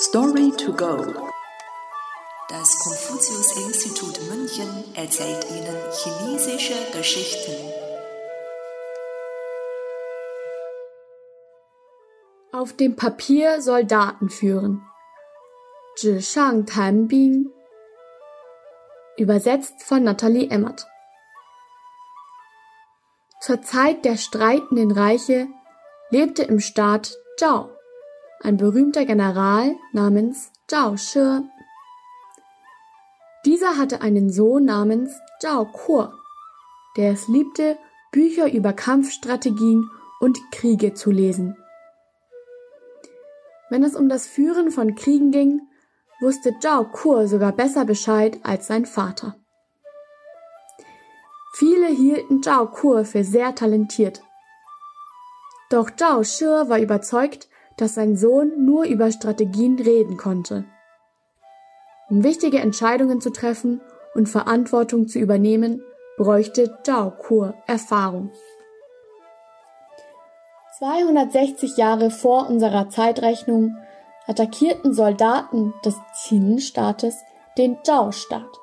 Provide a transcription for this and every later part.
Story to go. Das Konfuzius-Institut München erzählt Ihnen chinesische Geschichten. Auf dem Papier Soldaten führen. Zhishang Tanbing. Übersetzt von Nathalie Emmert. Zur Zeit der streitenden Reiche lebte im Staat Zhao ein berühmter General namens Zhao Shi. Dieser hatte einen Sohn namens Zhao Kuo, der es liebte, Bücher über Kampfstrategien und Kriege zu lesen. Wenn es um das Führen von Kriegen ging, wusste Zhao Kuo sogar besser Bescheid als sein Vater. Viele hielten Zhao Kuo für sehr talentiert. Doch Zhao Shi war überzeugt, dass sein Sohn nur über Strategien reden konnte. Um wichtige Entscheidungen zu treffen und Verantwortung zu übernehmen, bräuchte Zhao Kur Erfahrung. 260 Jahre vor unserer Zeitrechnung attackierten Soldaten des Qin-Staates den Zhao-Staat.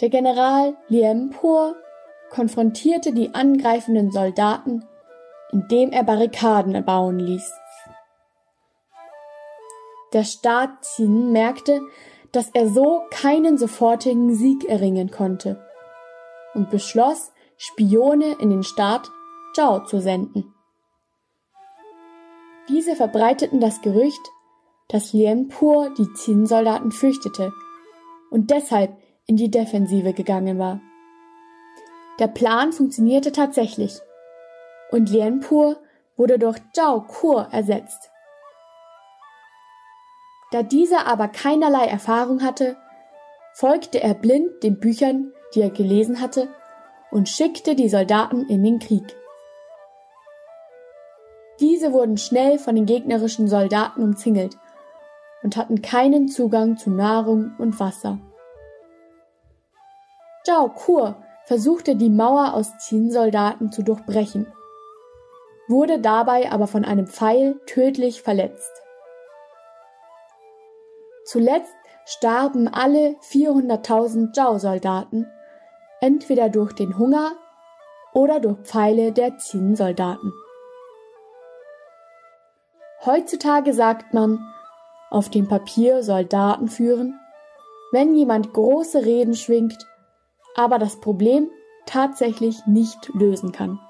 Der General Lien Po konfrontierte die angreifenden Soldaten indem er Barrikaden erbauen ließ. Der Staat Qin merkte, dass er so keinen sofortigen Sieg erringen konnte und beschloss, Spione in den Staat Zhao zu senden. Diese verbreiteten das Gerücht, dass Lien Pur die Qin-Soldaten fürchtete und deshalb in die Defensive gegangen war. Der Plan funktionierte tatsächlich und Lianpur wurde durch Zhao Kur ersetzt. Da dieser aber keinerlei Erfahrung hatte, folgte er blind den Büchern, die er gelesen hatte, und schickte die Soldaten in den Krieg. Diese wurden schnell von den gegnerischen Soldaten umzingelt und hatten keinen Zugang zu Nahrung und Wasser. Zhao Kur versuchte die Mauer aus Qin-Soldaten zu durchbrechen wurde dabei aber von einem Pfeil tödlich verletzt. Zuletzt starben alle 400.000 Zhao-Soldaten, entweder durch den Hunger oder durch Pfeile der Qin-Soldaten. Heutzutage sagt man, auf dem Papier Soldaten führen, wenn jemand große Reden schwingt, aber das Problem tatsächlich nicht lösen kann.